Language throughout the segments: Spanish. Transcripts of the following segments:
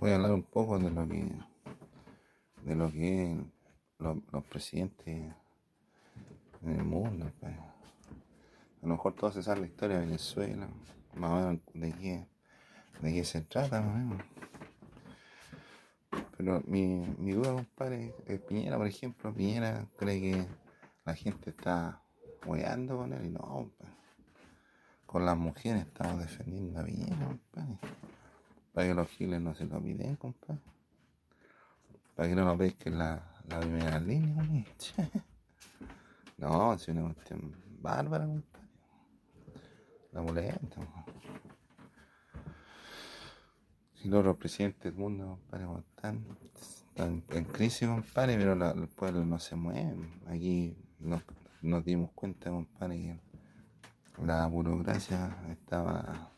voy a hablar un poco de lo que de lo que es los, presidentes en el mundo. pues. A lo mejor todos se saben la historia de Venezuela, más o menos de qué, de qué se trata. Pero mi, mi duda, compadre, es Piñera, por ejemplo, Piñera cree que la gente está hueando con él y no, compadre. Con las mujeres estamos defendiendo a Piñera, compadre. Para que los giles no se lo piden, compadre. Para que no lo pesquen la, la primera línea, compadre. No, es una cuestión bárbara, compadre. La compadre. Si los presidentes del mundo, compadre, están, están en crisis, compadre, pero el pueblo no se mueve. Aquí nos, nos dimos cuenta, compadre, que la burocracia estaba,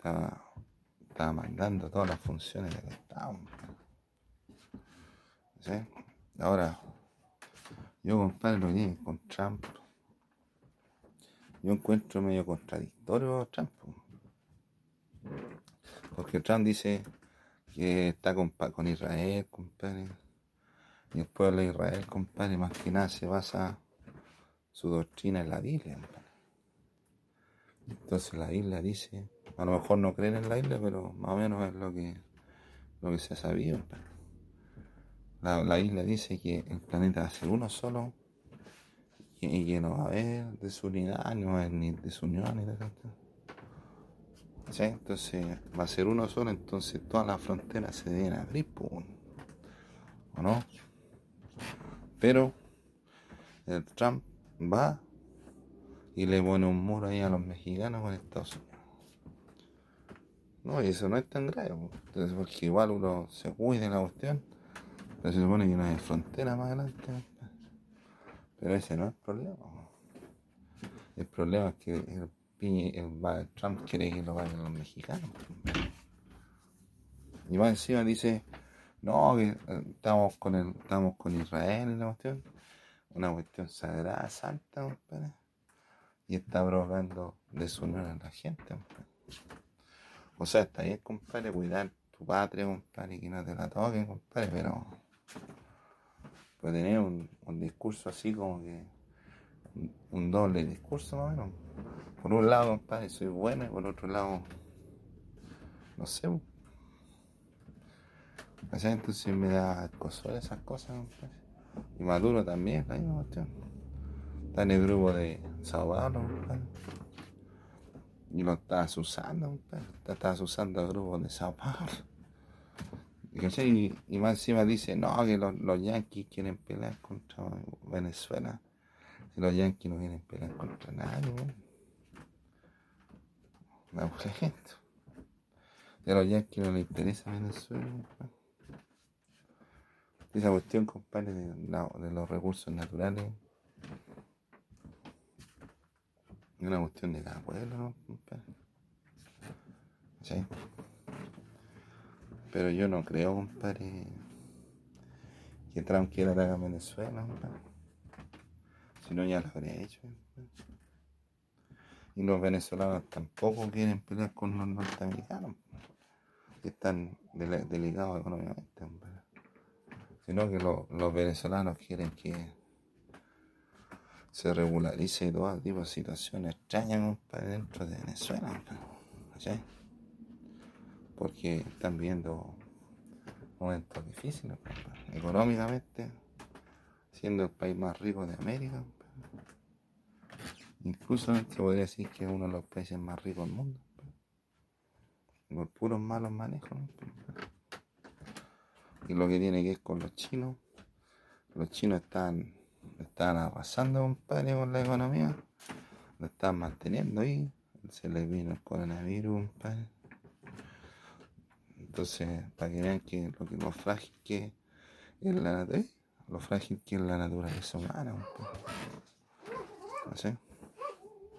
estaba, estaba mandando todas las funciones Estado. compadre. ¿Sí? Ahora, yo, compadre, lo que con Trump, yo encuentro medio contradictorio a Trump. po. Porque Trump dice que está con, con Israel, compadre. Y el pueblo de Israel, compadre, más que nada se basa su doctrina en la Biblia. Entonces la Biblia dice, a lo mejor no creen en la Biblia, pero más o menos es lo que, lo que se ha sabido. La, la Biblia dice que el planeta va a ser uno solo y, que no va a haber desunidad, no va a haber ni desunión ni nada. ¿Sí? Entonces va a ser uno solo, entonces todas las fronteras se deben abrir, ¿o no? Pero el Trump va y le pone un muro ahí a los mexicanos con Estados Unidos. No, y eso no es tan grave, entonces porque igual uno se cuida de la cuestión, pero se supone que no hay frontera más adelante. Pero ese no es el problema. El problema es que el, el Trump quiere que lo paguen los mexicanos. Y más encima dice, no, que eh, estamos con el, estamos con Israel en la cuestión. Una cuestión sagrada, santa, compadre. Y está provocando desunión a la gente, compadre. O sea, está bien, compadre, cuidar tu patria, compadre, que no te la toquen, compadre, pero puede tener un, un discurso así como que un, un doble discurso más o menos. Por un lado, compadre, soy bueno y por otro lado, no sé. O sea, entonces me da cosor esas cosas, compadre. Y Maduro también, la misma cuestión. Está en el grupo de Sao Paulo, compadre. Y lo estás usando. Te estás usando el grupo de Sao Paulo. Y, más encima dice, no, que los, los yanquis quieren pelear contra Venezuela. Si los yanquis no quieren pelear contra nadie. La pura gente. A los yanquis no les interesa Venezuela. Esa cuestión, compadre, de, de los recursos naturales. Es una cuestión de cada pueblo, ¿no? ¿Sí? Pero yo no creo, compadre, que Trump quiera atacar Venezuela, compadre. Si no, ya lo habría hecho. Y los venezolanos tampoco quieren pelear con los norteamericanos, que están delicados económicamente, compadre. Sino que lo- los venezolanos quieren que se regularice todo tipo de situaciones extrañas, compadre, dentro de Venezuela, porque están viendo momentos difíciles, económicamente, siendo el país más rico de América. Incluso se podría decir que es uno de los países más ricos del mundo. Por puros malos manejos. Y lo que tiene que ver con los chinos, los chinos están, están arrasando, compadre, con la economía, lo están manteniendo ahí, se les vino el coronavirus, compadre. Entonces, para que vean que lo, que lo frágil que es la, eh, lo frágil que es la naturaleza humana, compadre. ¿No sé?